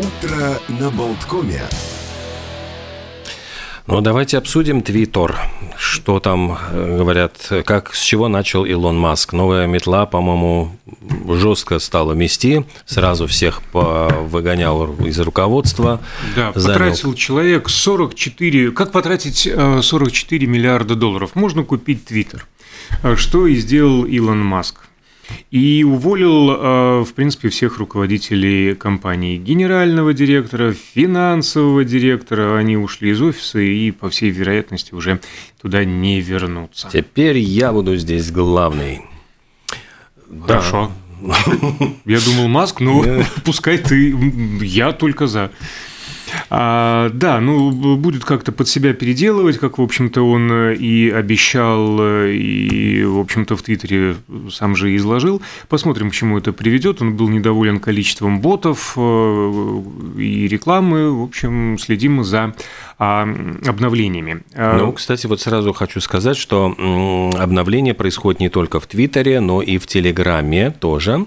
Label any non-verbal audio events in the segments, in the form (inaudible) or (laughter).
Утро на Болткоме. Ну, давайте обсудим Твиттер. Что там э, говорят, как, с чего начал Илон Маск? Новая метла, по-моему, жестко стала мести, сразу всех выгонял из руководства. Да, занял... потратил человек 44... Как потратить 44 э, миллиарда долларов? Можно купить Твиттер. Э, что и сделал Илон Маск. И уволил, э, в принципе, всех руководителей компании. Генерального директора, финансового директора. Они ушли из офиса и, по всей вероятности, уже туда не вернутся. Теперь я буду здесь главный. Хорошо. Да. Я думал, Маск, ну, (laughs) пускай ты, я только за. А, да, ну, будет как-то под себя переделывать, как, в общем-то, он э, и обещал, э, и, в общем-то, в Твиттере сам же и изложил. Посмотрим, к чему это приведет. Он был недоволен количеством ботов э, и рекламы. В общем, следим за а, обновлениями. А, ну, кстати, вот сразу хочу сказать, что обновление происходит не только в Твиттере, но и в Телеграме тоже.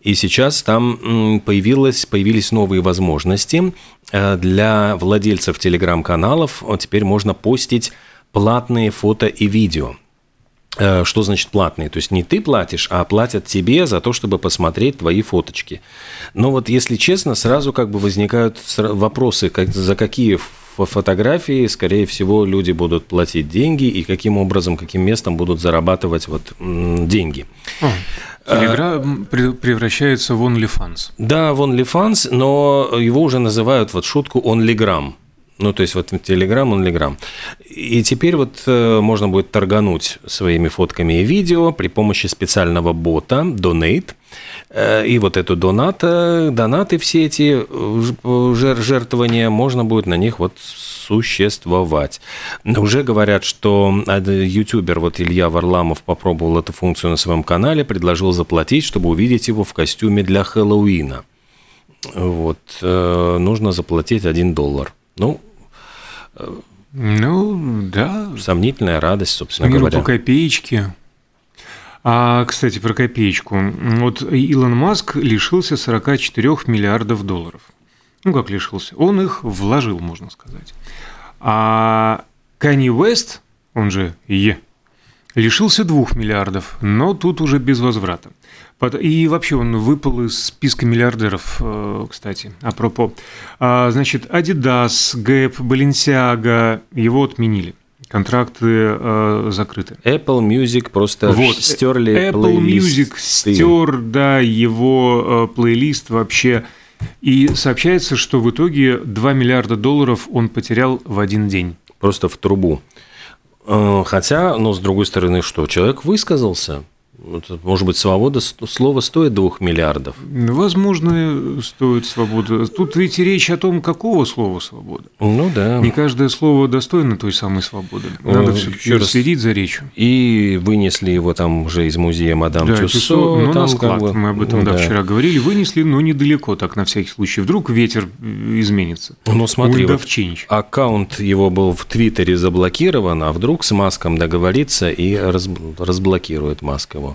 И сейчас там появилось, появились новые возможности э, для владельцев Телеграм-каналов. Теперь можно постить платные фото и видео. Э, что значит платные? То есть не ты платишь, а платят тебе за то, чтобы посмотреть твои фоточки. Но вот если честно, сразу как бы возникают вопросы, как, за какие фотографии, скорее всего, люди будут платить деньги и каким образом, каким местом будут зарабатывать вот деньги. Телеграм превращается в OnlyFans. Да, в OnlyFans, но его уже называют вот шутку OnlyGram. Ну, то есть вот Telegram, OnlyGram. И теперь вот э, можно будет торгануть своими фотками и видео при помощи специального бота Donate. Э, и вот эту доната, донаты все эти э, жертвования, можно будет на них вот существовать. Уже говорят, что ютубер вот Илья Варламов попробовал эту функцию на своем канале, предложил заплатить, чтобы увидеть его в костюме для Хэллоуина. Вот, нужно заплатить 1 доллар. Ну, ну, да. Сомнительная радость, собственно Миру говоря. по копеечке. А, кстати, про копеечку. Вот Илон Маск лишился 44 миллиардов долларов. Ну, как лишился? Он их вложил, можно сказать. А Канни Уэст, он же Е, лишился 2 миллиардов, но тут уже без возврата. И вообще он выпал из списка миллиардеров, э, кстати, апропо. А, значит, Adidas, Gap, Balenciaga, его отменили. Контракты э, закрыты. Apple Music просто вот. стерли Apple плейлист. Music стер, да, его э, плейлист вообще. И сообщается, что в итоге 2 миллиарда долларов он потерял в один день. Просто в трубу. Хотя, но с другой стороны, что человек высказался, может быть, свобода слова стоит двух миллиардов? Возможно, стоит свобода. Тут ведь речь о том, какого слова свобода. Ну да. Не каждое слово достойно той самой свободы. Надо ну, все раз... следить за речью. И вынесли его там уже из музея Мадам да, Тюссо. Тюссо ну, там на склад, как бы... мы об этом ну, да, да. вчера говорили. Вынесли, но недалеко, так на всякий случай. Вдруг ветер изменится. Ну смотри, вот аккаунт его был в Твиттере заблокирован, а вдруг с Маском договорится и разблокирует Маск его.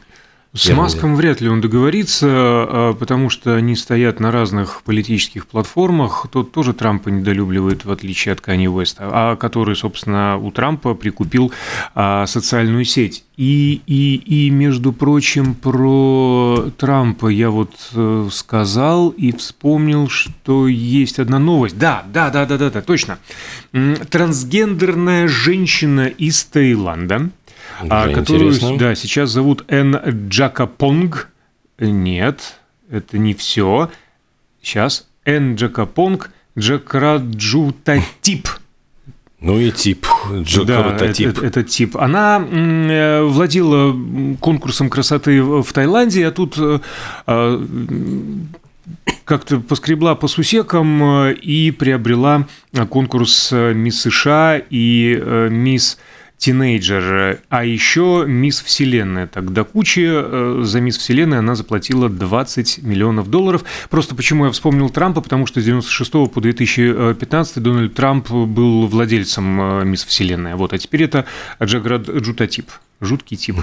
С Маском вряд ли он договорится, а, потому что они стоят на разных политических платформах. Тот тоже Трампа недолюбливает, в отличие от Кани Уэста, а который, собственно, у Трампа прикупил а, социальную сеть. И, и, и, между прочим, про Трампа я вот э, сказал и вспомнил, что есть одна новость. Да, да, да, да, да, да точно. Трансгендерная женщина из Таиланда – а, которую да, сейчас зовут Эн Джакапонг. Нет, это не все. Сейчас Эн Джакапонг Джакраджутатип. Ну и тип, Джакрутатип. Да, это, это тип. Она э, владела конкурсом красоты в Таиланде, а тут э, э, как-то поскребла по сусекам и приобрела конкурс Мисс США и Мисс тинейджер, а еще Мисс Вселенная. Так до кучи э, за Мисс Вселенная она заплатила 20 миллионов долларов. Просто почему я вспомнил Трампа, потому что с 96 по 2015 Дональд Трамп был владельцем э, Мисс Вселенная. Вот, а теперь это Джаград Джутатип. Жуткий тип.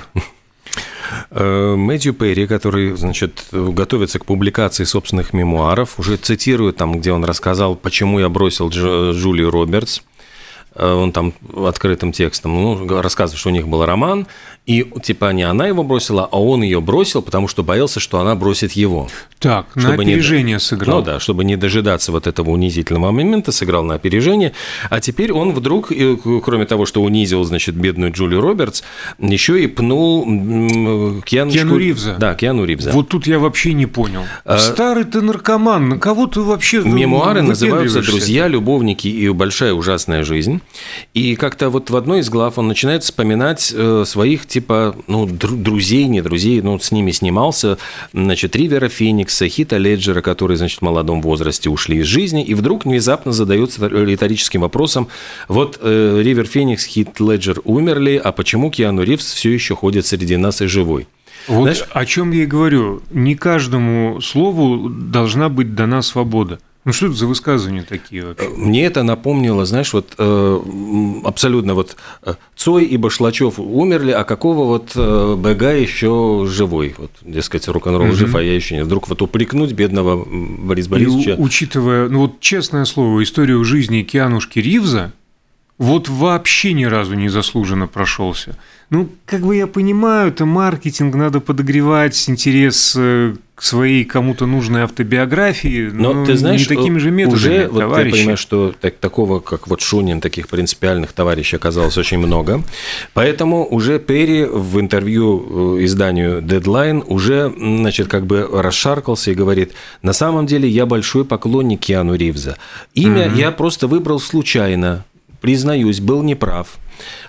Э, Мэтью Перри, который, значит, готовится к публикации собственных мемуаров, уже цитирует там, где он рассказал, почему я бросил Джулию Робертс. Э, он там открытым текстом ну, рассказывает, что у них был роман, и типа не она его бросила, а он ее бросил, потому что боялся, что она бросит его. Так, чтобы на опережение не, сыграл. Ну да, чтобы не дожидаться вот этого унизительного момента, сыграл на опережение. А теперь он вдруг, кроме того, что унизил, значит, бедную Джулию Робертс, еще и пнул Киану, Киану Ривза. Да, Киану Ривза. Вот тут я вообще не понял. А... Старый ты наркоман, на кого ты вообще Мемуары называются «Друзья, любовники и большая ужасная жизнь». И как-то вот в одной из глав он начинает вспоминать э, своих типа, ну, друзей, не друзей, ну, с ними снимался, значит, Ривера Феникса, Хита Леджера, которые, значит, в молодом возрасте ушли из жизни, и вдруг внезапно задается риторическим вопросом, вот э, Ривер Феникс, Хит Леджер умерли, а почему Киану Ривз все еще ходит среди нас и живой? Вот Знаешь, о чем я и говорю. Не каждому слову должна быть дана свобода. Ну что это за высказывания такие вообще? Мне это напомнило, знаешь, вот э, абсолютно вот э, Цой и Башлачев умерли, а какого вот э, БГ еще живой? Вот, дескать, рок-н-ролл угу. жив, а я еще нет. Вдруг вот упрекнуть бедного Бориса Борисовича. И, учитывая, ну вот честное слово, историю жизни Кианушки Ривза, вот вообще ни разу не заслуженно прошелся. Ну, как бы я понимаю, это маркетинг, надо подогревать интерес э, к своей кому-то нужной автобиографии, но, но ты знаешь, не такими же методами, уже, вот товарищи. я понимаю, что так, такого, как вот Шунин, таких принципиальных товарищей оказалось очень много, поэтому уже Перри в интервью э, изданию Deadline уже, значит, как бы расшаркался и говорит, на самом деле я большой поклонник Киану Ривза. Имя mm-hmm. я просто выбрал случайно, признаюсь, был неправ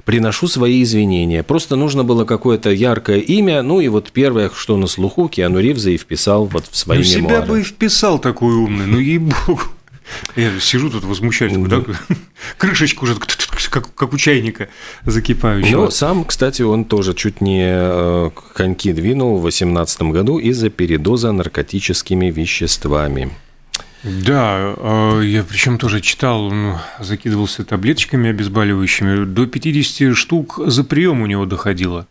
приношу свои извинения. Просто нужно было какое-то яркое имя, ну и вот первое, что на слуху, Киану Ривза и вписал вот в свои ну, мемуары. себя бы и вписал такой умный, ну ей-богу. Я сижу тут возмущаюсь, да. крышечку уже как, как у чайника закипающего. Ну, сам, кстати, он тоже чуть не э, коньки двинул в 2018 году из-за передоза наркотическими веществами. Да, а, я причем тоже читал, он закидывался таблеточками обезболивающими. До 50 штук за прием у него доходило.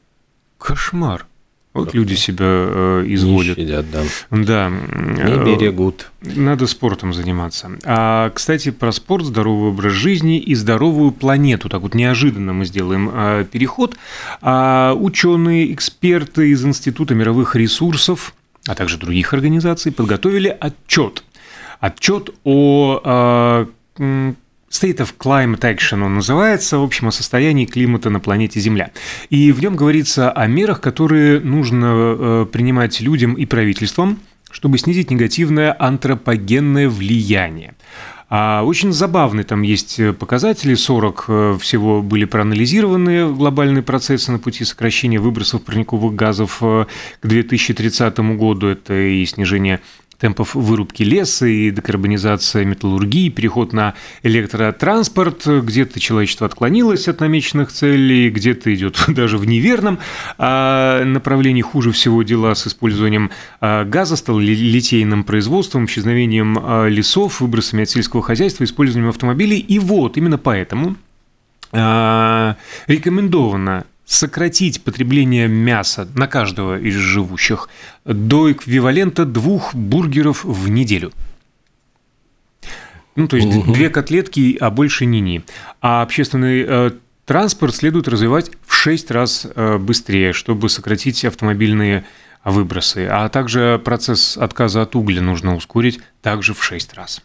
Кошмар. Вот люди себя э, изводят. Не щадят, да. Да. Не берегут. Надо спортом заниматься. А, кстати, про спорт, здоровый образ жизни и здоровую планету. Так вот неожиданно мы сделаем а, переход. А, ученые, эксперты из Института мировых ресурсов, а также других организаций подготовили отчет отчет о а, State of Climate Action он называется, в общем, о состоянии климата на планете Земля. И в нем говорится о мерах, которые нужно э, принимать людям и правительствам, чтобы снизить негативное антропогенное влияние. А очень забавные там есть показатели, 40 э, всего были проанализированы глобальные процессы на пути сокращения выбросов парниковых газов э, к 2030 году. Это и снижение темпов вырубки леса и декарбонизация металлургии, переход на электротранспорт, где-то человечество отклонилось от намеченных целей, где-то идет (laughs) даже в неверном а, направлении. Хуже всего дела с использованием а, газа, стал литейным производством, исчезновением а, лесов, выбросами от сельского хозяйства, использованием автомобилей. И вот именно поэтому рекомендовано сократить потребление мяса на каждого из живущих до эквивалента двух бургеров в неделю. Ну, то есть угу. две котлетки, а больше ни-ни. А общественный э, транспорт следует развивать в 6 раз э, быстрее, чтобы сократить автомобильные выбросы. А также процесс отказа от угля нужно ускорить также в 6 раз.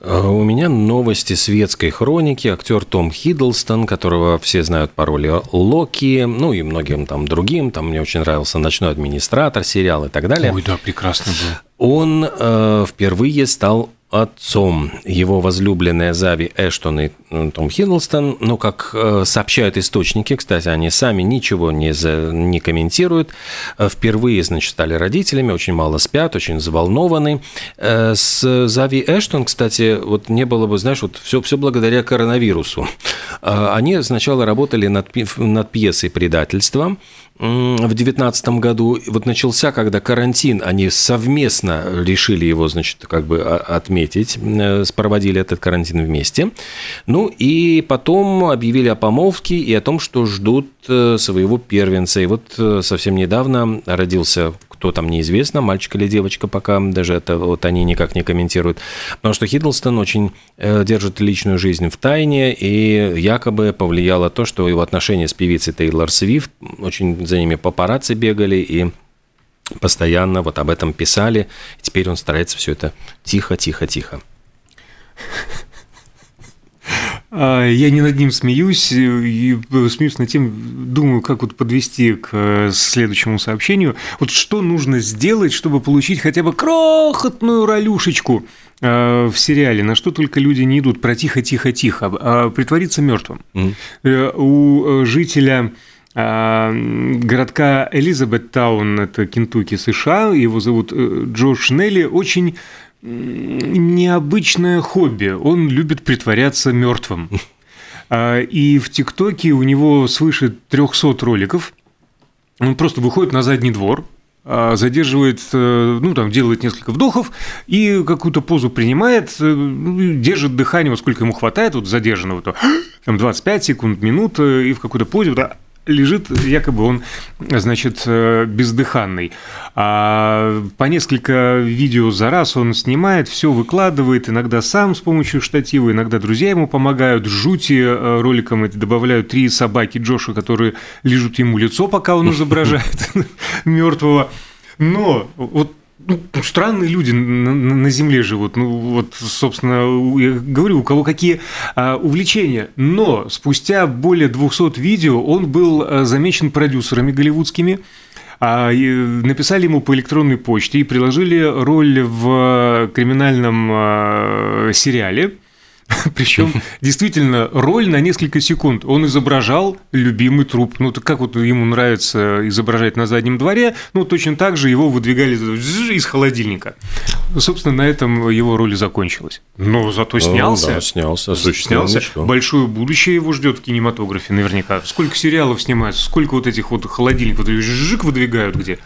А у меня новости светской хроники. Актер Том Хиддлстон, которого все знают по роли Локи, ну и многим там другим. Там мне очень нравился «Ночной администратор», сериал и так далее. Ой, да, прекрасно был. Он э, впервые стал отцом его возлюбленная Зави Эштон и ну, Том Хиддлстон. Ну, как э, сообщают источники, кстати, они сами ничего не, за, не комментируют. Э, впервые, значит, стали родителями, очень мало спят, очень взволнованы. Э, с Зави Эштон, кстати, вот не было бы, знаешь, вот все, все благодаря коронавирусу. Они сначала работали над, над пьесой «Предательство», в девятнадцатом году. Вот начался, когда карантин, они совместно решили его, значит, как бы отметить, э, проводили этот карантин вместе. Ну и потом объявили о помолвке и о том, что ждут э, своего первенца. И вот э, совсем недавно родился кто там неизвестно, мальчик или девочка, пока даже это вот они никак не комментируют. Потому что Хиддлстон очень держит личную жизнь в тайне, и якобы повлияло то, что его отношения с певицей Тейлор Свифт очень за ними папарацци бегали и постоянно вот об этом писали. И теперь он старается все это тихо, тихо, тихо. А, я не над ним смеюсь, и смеюсь над тем, думаю, как вот подвести к э, следующему сообщению. Вот что нужно сделать, чтобы получить хотя бы крохотную ролюшечку э, в сериале, на что только люди не идут, про тихо-тихо-тихо, а притвориться мертвым. Mm-hmm. У жителя а, городка Элизабет Таун, это Кентукки, США, его зовут э, Джош Нелли, очень необычное хобби. Он любит притворяться мертвым. (laughs) А, и в ТикТоке у него свыше 300 роликов. Он просто выходит на задний двор, а, задерживает, э, ну, там, делает несколько вдохов и какую-то позу принимает, э, ну, держит дыхание, вот сколько ему хватает, вот задержанного, то (gasps) там 25 секунд, минут, и в какой-то позе, вот, лежит, якобы он, значит, э, бездыханный. А по несколько видео за раз он снимает, все выкладывает, иногда сам с помощью штатива, иногда друзья ему помогают. Жути э, роликом эти добавляют три собаки Джоша, которые лежат ему лицо, пока он (laughs) изображает (laughs) мертвого. Но вот ну, странные люди на, на Земле живут. Ну, вот, собственно, я говорю, у кого какие а, увлечения. Но спустя более 200 видео он был а, замечен продюсерами голливудскими. А, написали ему по электронной почте и приложили роль в криминальном а, сериале (laughs) Причем действительно роль на несколько секунд. Он изображал любимый труп. Ну, как вот ему нравится изображать на заднем дворе, ну, точно так же его выдвигали из холодильника. Собственно, на этом его роль закончилась. Но зато снялся. да, снялся. Снялся. Большое будущее его ждет в кинематографе наверняка. Сколько сериалов снимается, сколько вот этих вот холодильников жик выдвигают где.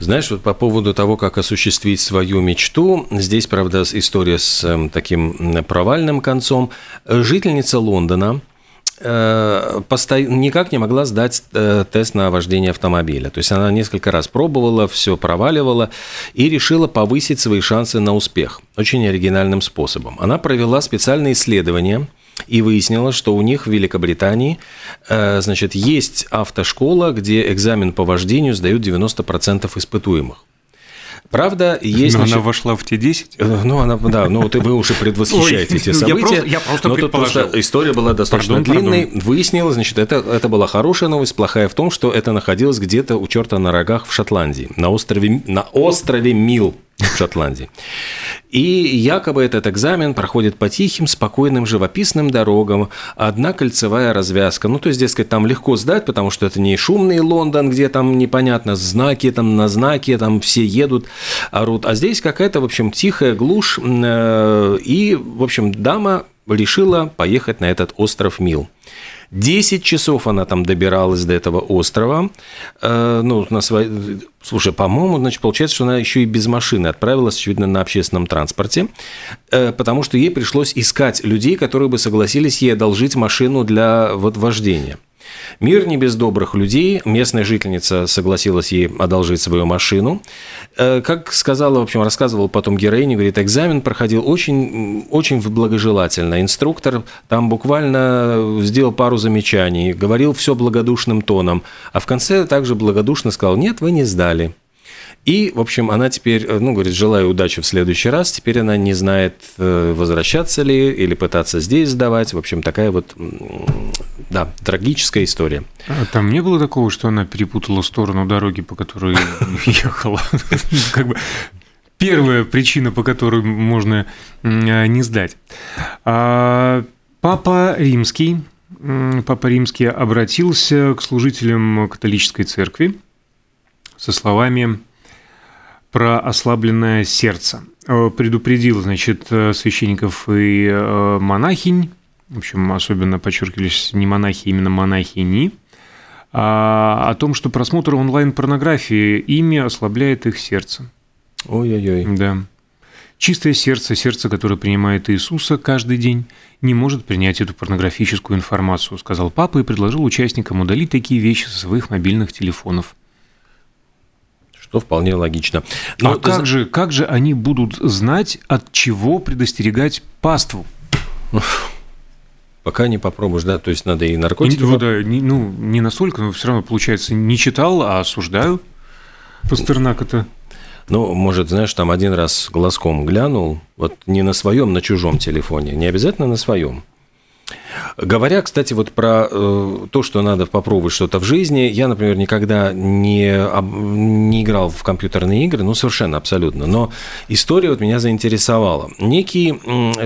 Знаешь, вот по поводу того, как осуществить свою мечту, здесь, правда, история с эм, таким провальным концом, жительница Лондона э, никак не могла сдать э, тест на вождение автомобиля. То есть она несколько раз пробовала, все проваливала и решила повысить свои шансы на успех очень оригинальным способом. Она провела специальные исследования и выяснила, что у них в Великобритании э, значит, есть автошкола, где экзамен по вождению сдают 90% испытуемых. Правда, есть... Но значит, она вошла в те 10? Э, ну, она, да, ну, вот вы уже предвосхищаете эти события. Я просто, я просто но тут просто история была достаточно пардон, длинной. Пардон. Выяснилось, значит, это, это была хорошая новость, плохая в том, что это находилось где-то у черта на рогах в Шотландии, на острове, на острове Мил в Шотландии. И якобы этот экзамен проходит по тихим, спокойным, живописным дорогам, одна кольцевая развязка. Ну, то есть, дескать, там легко сдать, потому что это не шумный Лондон, где там непонятно знаки, там на знаки, там все едут, орут. А здесь какая-то, в общем, тихая глушь. Э, и, в общем, дама решила поехать на этот остров Мил. 10 часов она там добиралась до этого острова. Э, ну, на своей... Слушай, по-моему, значит, получается, что она еще и без машины отправилась, очевидно, на общественном транспорте, э, потому что ей пришлось искать людей, которые бы согласились ей одолжить машину для вот вождения. Мир не без добрых людей. Местная жительница согласилась ей одолжить свою машину. Э, как сказала, в общем, рассказывал потом героиня, говорит, экзамен проходил очень, очень благожелательно. Инструктор там буквально сделал пару замечаний, говорил все благодушным тоном, а в конце также благодушно сказал, нет, вы не сдали. И, в общем, она теперь, э, ну, говорит, желаю удачи в следующий раз. Теперь она не знает, э, возвращаться ли или пытаться здесь сдавать. В общем, такая вот, да, трагическая история. А там не было такого, что она перепутала сторону дороги, по которой (laughs) ехала? Как бы первая причина, по которой можно а, не сдать. А, Папа Римский, Папа Римский обратился к служителям католической церкви со словами про ослабленное сердце. Э, предупредил, значит, э, священников и э, монахинь, в общем, особенно подчеркивались не монахи, именно монахини, а, о том, что просмотр онлайн-порнографии ими ослабляет их сердце. Ой-ой-ой. Да. Чистое сердце, сердце, которое принимает Иисуса каждый день, не может принять эту порнографическую информацию, сказал папа и предложил участникам удалить такие вещи со своих мобильных телефонов. Что вполне логично. Но а как, зна... же, как же они будут знать, от чего предостерегать паству? Пока не попробуешь, да, то есть надо и наркотики. Ну, да, не, ну, не настолько, но все равно получается не читал, а осуждаю Пастернака-то. Ну, может, знаешь, там один раз глазком глянул, вот не на своем, на чужом телефоне, не обязательно на своем. Говоря, кстати, вот про э, то, что надо попробовать что-то в жизни, я, например, никогда не, не играл в компьютерные игры, ну, совершенно, абсолютно. Но история вот меня заинтересовала. Некий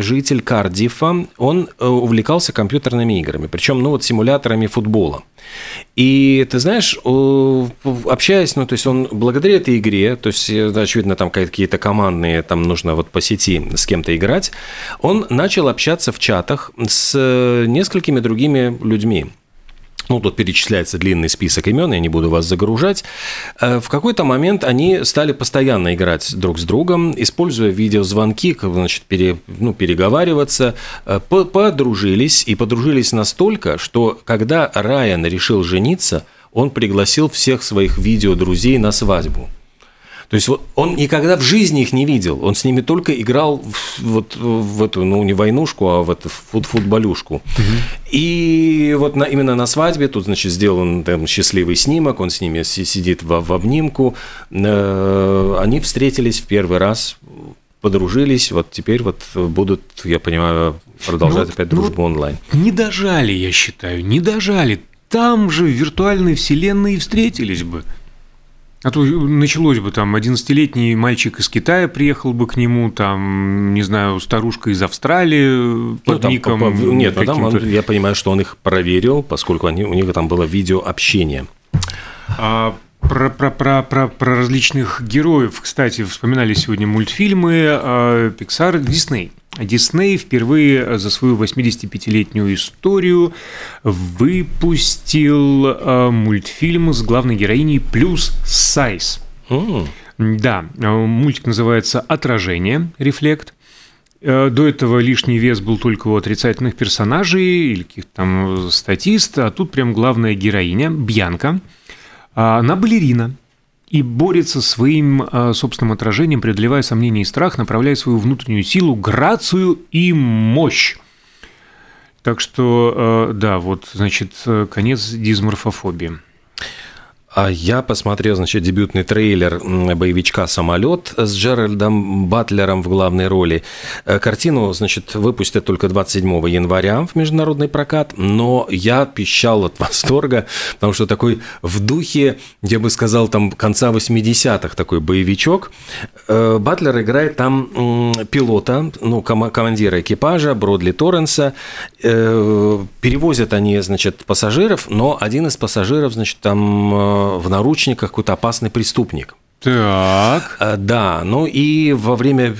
житель Кардифа, он э, увлекался компьютерными играми, причем, ну, вот симуляторами футбола. И ты знаешь, общаясь, ну, то есть он благодаря этой игре, то есть, э, очевидно, там какие-то командные, там нужно вот по сети с кем-то играть, он начал общаться в чатах с несколькими другими людьми. Ну, тут перечисляется длинный список имен, я не буду вас загружать. Э, в какой-то момент они стали постоянно играть друг с другом, используя видеозвонки, значит, пере, ну, переговариваться, э, подружились и подружились настолько, что когда Райан решил жениться, он пригласил всех своих видеодрузей на свадьбу. То есть вот он никогда в жизни их не видел, он с ними только играл в, вот в эту, ну не войнушку, а в эту фут футболюшку. Угу. И вот на, именно на свадьбе тут, значит, сделан там счастливый снимок, он с ними сидит в, в обнимку, э, они встретились в первый раз, подружились, вот теперь вот будут, я понимаю, продолжать ну, опять дружбу ну, онлайн. Не дожали, я считаю, не дожали. Там же в виртуальной вселенной и встретились бы. А то началось бы там 11-летний мальчик из Китая приехал бы к нему, там, не знаю, старушка из Австралии под ну, ником. По, по, нет, ну, там он, я понимаю, что он их проверил, поскольку они, у них там было видеообщение. А про, про, про, про, про различных героев, кстати, вспоминали сегодня мультфильмы а, Pixar, Disney. Дисней впервые за свою 85-летнюю историю выпустил э, мультфильм с главной героиней плюс сайз. Да, мультик называется «Отражение», «Рефлект». Э, до этого лишний вес был только у отрицательных персонажей или каких-то там статист, а тут прям главная героиня, Бьянка. Она балерина, и борется своим э, собственным отражением, преодолевая сомнения и страх, направляя свою внутреннюю силу, грацию и мощь. Так что, э, да, вот, значит, э, конец дисморфофобии. А я посмотрел, значит, дебютный трейлер боевичка «Самолет» с Джеральдом Батлером в главной роли. Э, картину, значит, выпустят только 27 января в международный прокат, но я пищал от (laughs) восторга, потому что такой в духе, я бы сказал, там конца 80-х такой боевичок. Э, Батлер играет там пилота, ну, командира экипажа Бродли Торренса. Э, перевозят они, значит, пассажиров, но один из пассажиров, значит, там в наручниках какой-то опасный преступник. Так. Э, да, ну и во время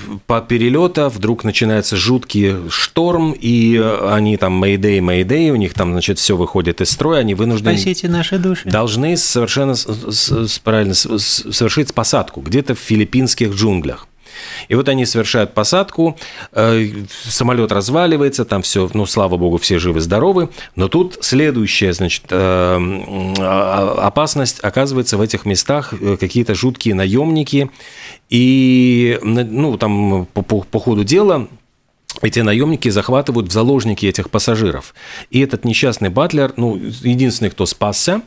перелета вдруг начинается жуткий шторм, и они там Мэйдэй, Мэйдэй, у них там, значит, все выходит из строя, они вынуждены... Спасите наши души. Должны совершенно правильно совершить посадку где-то в филиппинских джунглях. И вот они совершают посадку, э, самолет разваливается, там все, ну, слава богу, все живы-здоровы, но тут следующая, значит, э, а, опасность. Оказывается в этих местах э, какие-то жуткие наемники, и, ну, там по, по, по ходу дела эти наемники захватывают в заложники этих пассажиров. И этот несчастный батлер, ну, единственный, кто спасся,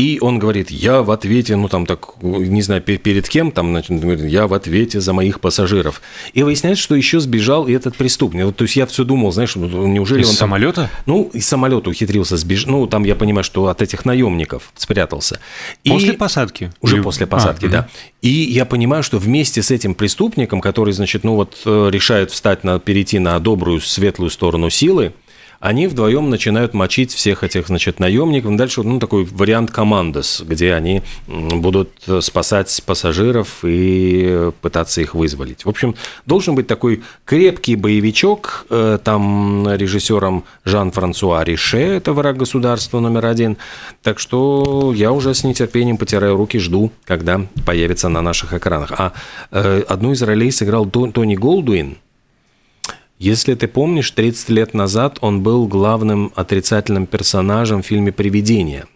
и он говорит, я в ответе, ну там так, не знаю, перед кем, там, значит, я в ответе за моих пассажиров. И выясняется, что еще сбежал и этот преступник. Вот, то есть я все думал, знаешь, ну, неужели из он самолета? Там, ну, из самолета ухитрился сбежать. Ну, там я понимаю, что от этих наемников спрятался. И после посадки? Уже Или... после посадки, а, да. Угу. И я понимаю, что вместе с этим преступником, который, значит, ну вот э, решает встать на, перейти на добрую, светлую сторону силы, они вдвоем начинают мочить всех этих, значит, наемников. Дальше, ну, такой вариант командос, где они будут спасать пассажиров и пытаться их вызволить. В общем, должен быть такой крепкий боевичок, э, там режиссером Жан-Франсуа Рише, это враг государства номер один. Так что я уже с нетерпением потираю руки, жду, когда появится на наших экранах. А э, одну из ролей сыграл Тони Голдуин – если ты помнишь, 30 лет назад он был главным отрицательным персонажем в фильме «Привидение».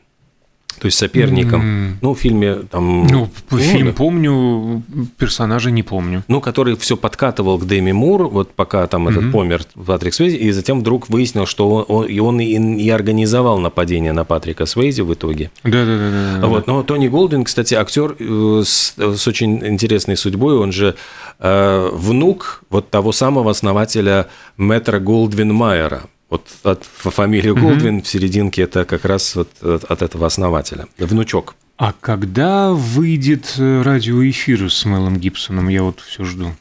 То есть соперником. Mm. Ну, в фильме там... Ну, ну фильм да. помню, персонажа не помню. Ну, который все подкатывал к Дэми Мур, вот пока там mm-hmm. этот помер Патрик Свейзи, и затем вдруг выяснил, что он, он, и он и, и организовал нападение на Патрика Свейзи в итоге. Да-да-да. Вот. Но Тони Голдин, кстати, актер э, с, с очень интересной судьбой, он же э, внук вот того самого основателя Мэтра Голдвин Майера. Вот от фамилии Голдвин mm-hmm. в серединке это как раз вот от этого основателя, внучок. А когда выйдет э, радиоэфир с Мелом Гибсоном? Я вот все жду.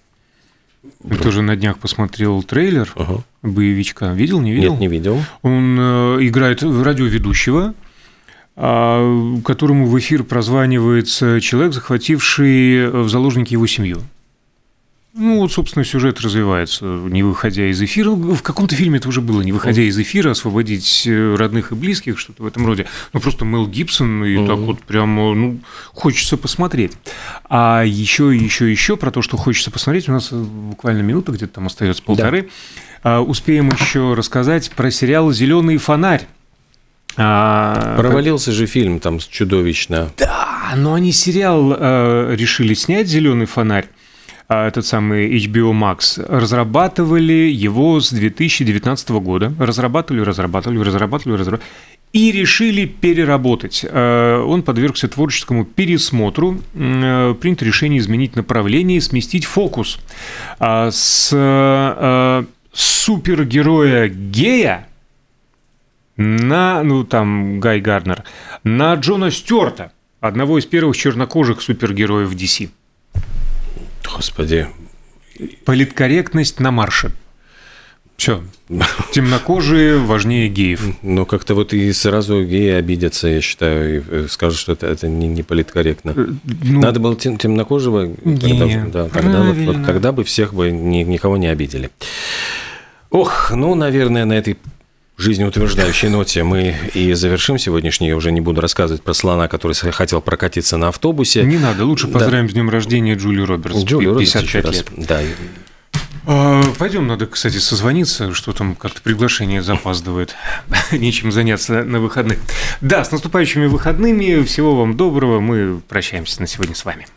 Я тоже на днях посмотрел трейлер ага. боевичка. Видел, не видел? Нет, не видел. Он э, играет радиоведущего, а, которому в эфир прозванивается человек, захвативший в заложники его семью. Ну, вот, собственно, сюжет развивается, не выходя из эфира. В каком-то фильме это уже было, не выходя из эфира, освободить э, родных и близких, что-то в этом роде. Ну, просто Мел Гибсон, и mm-hmm. так вот прям, ну, хочется посмотреть. А еще, еще, еще про то, что хочется посмотреть, у нас буквально минута, где-то там остается полторы. Да. Успеем еще рассказать про сериал Зеленый фонарь. А, Провалился как... же фильм там чудовищно. Да, но они сериал э, решили снять Зеленый фонарь. А, этот самый HBO Max, разрабатывали его с 2019 года. Разрабатывали, разрабатывали, разрабатывали, разрабатывали. И решили переработать. А, он подвергся творческому пересмотру. А, принято решение изменить направление и сместить фокус с супергероя гея на, ну там, Гай Гарнер, на Джона Стюарта, одного из первых чернокожих супергероев DC. Господи. Политкорректность на марше. Все. Темнокожие важнее геев. Ну, как-то вот и сразу геи обидятся, я считаю, и э, скажут, что это, это не, не политкорректно. Э, ну, Надо было тем, темнокожего, тогда, да, тогда, вот, вот, тогда бы всех бы ни, никого не обидели. Ох, ну, наверное, на этой жизнеутверждающей ноте мы и завершим сегодняшний. Я уже не буду рассказывать про слона, который хотел прокатиться на автобусе. Не надо, лучше поздравим да. с днем рождения Джули Робертс. Джули Робертс 55 лет. Да. А, пойдем, надо, кстати, созвониться, что там как-то приглашение запаздывает. (laughs) Нечем заняться на выходных. Да, с наступающими выходными. Всего вам доброго. Мы прощаемся на сегодня с вами.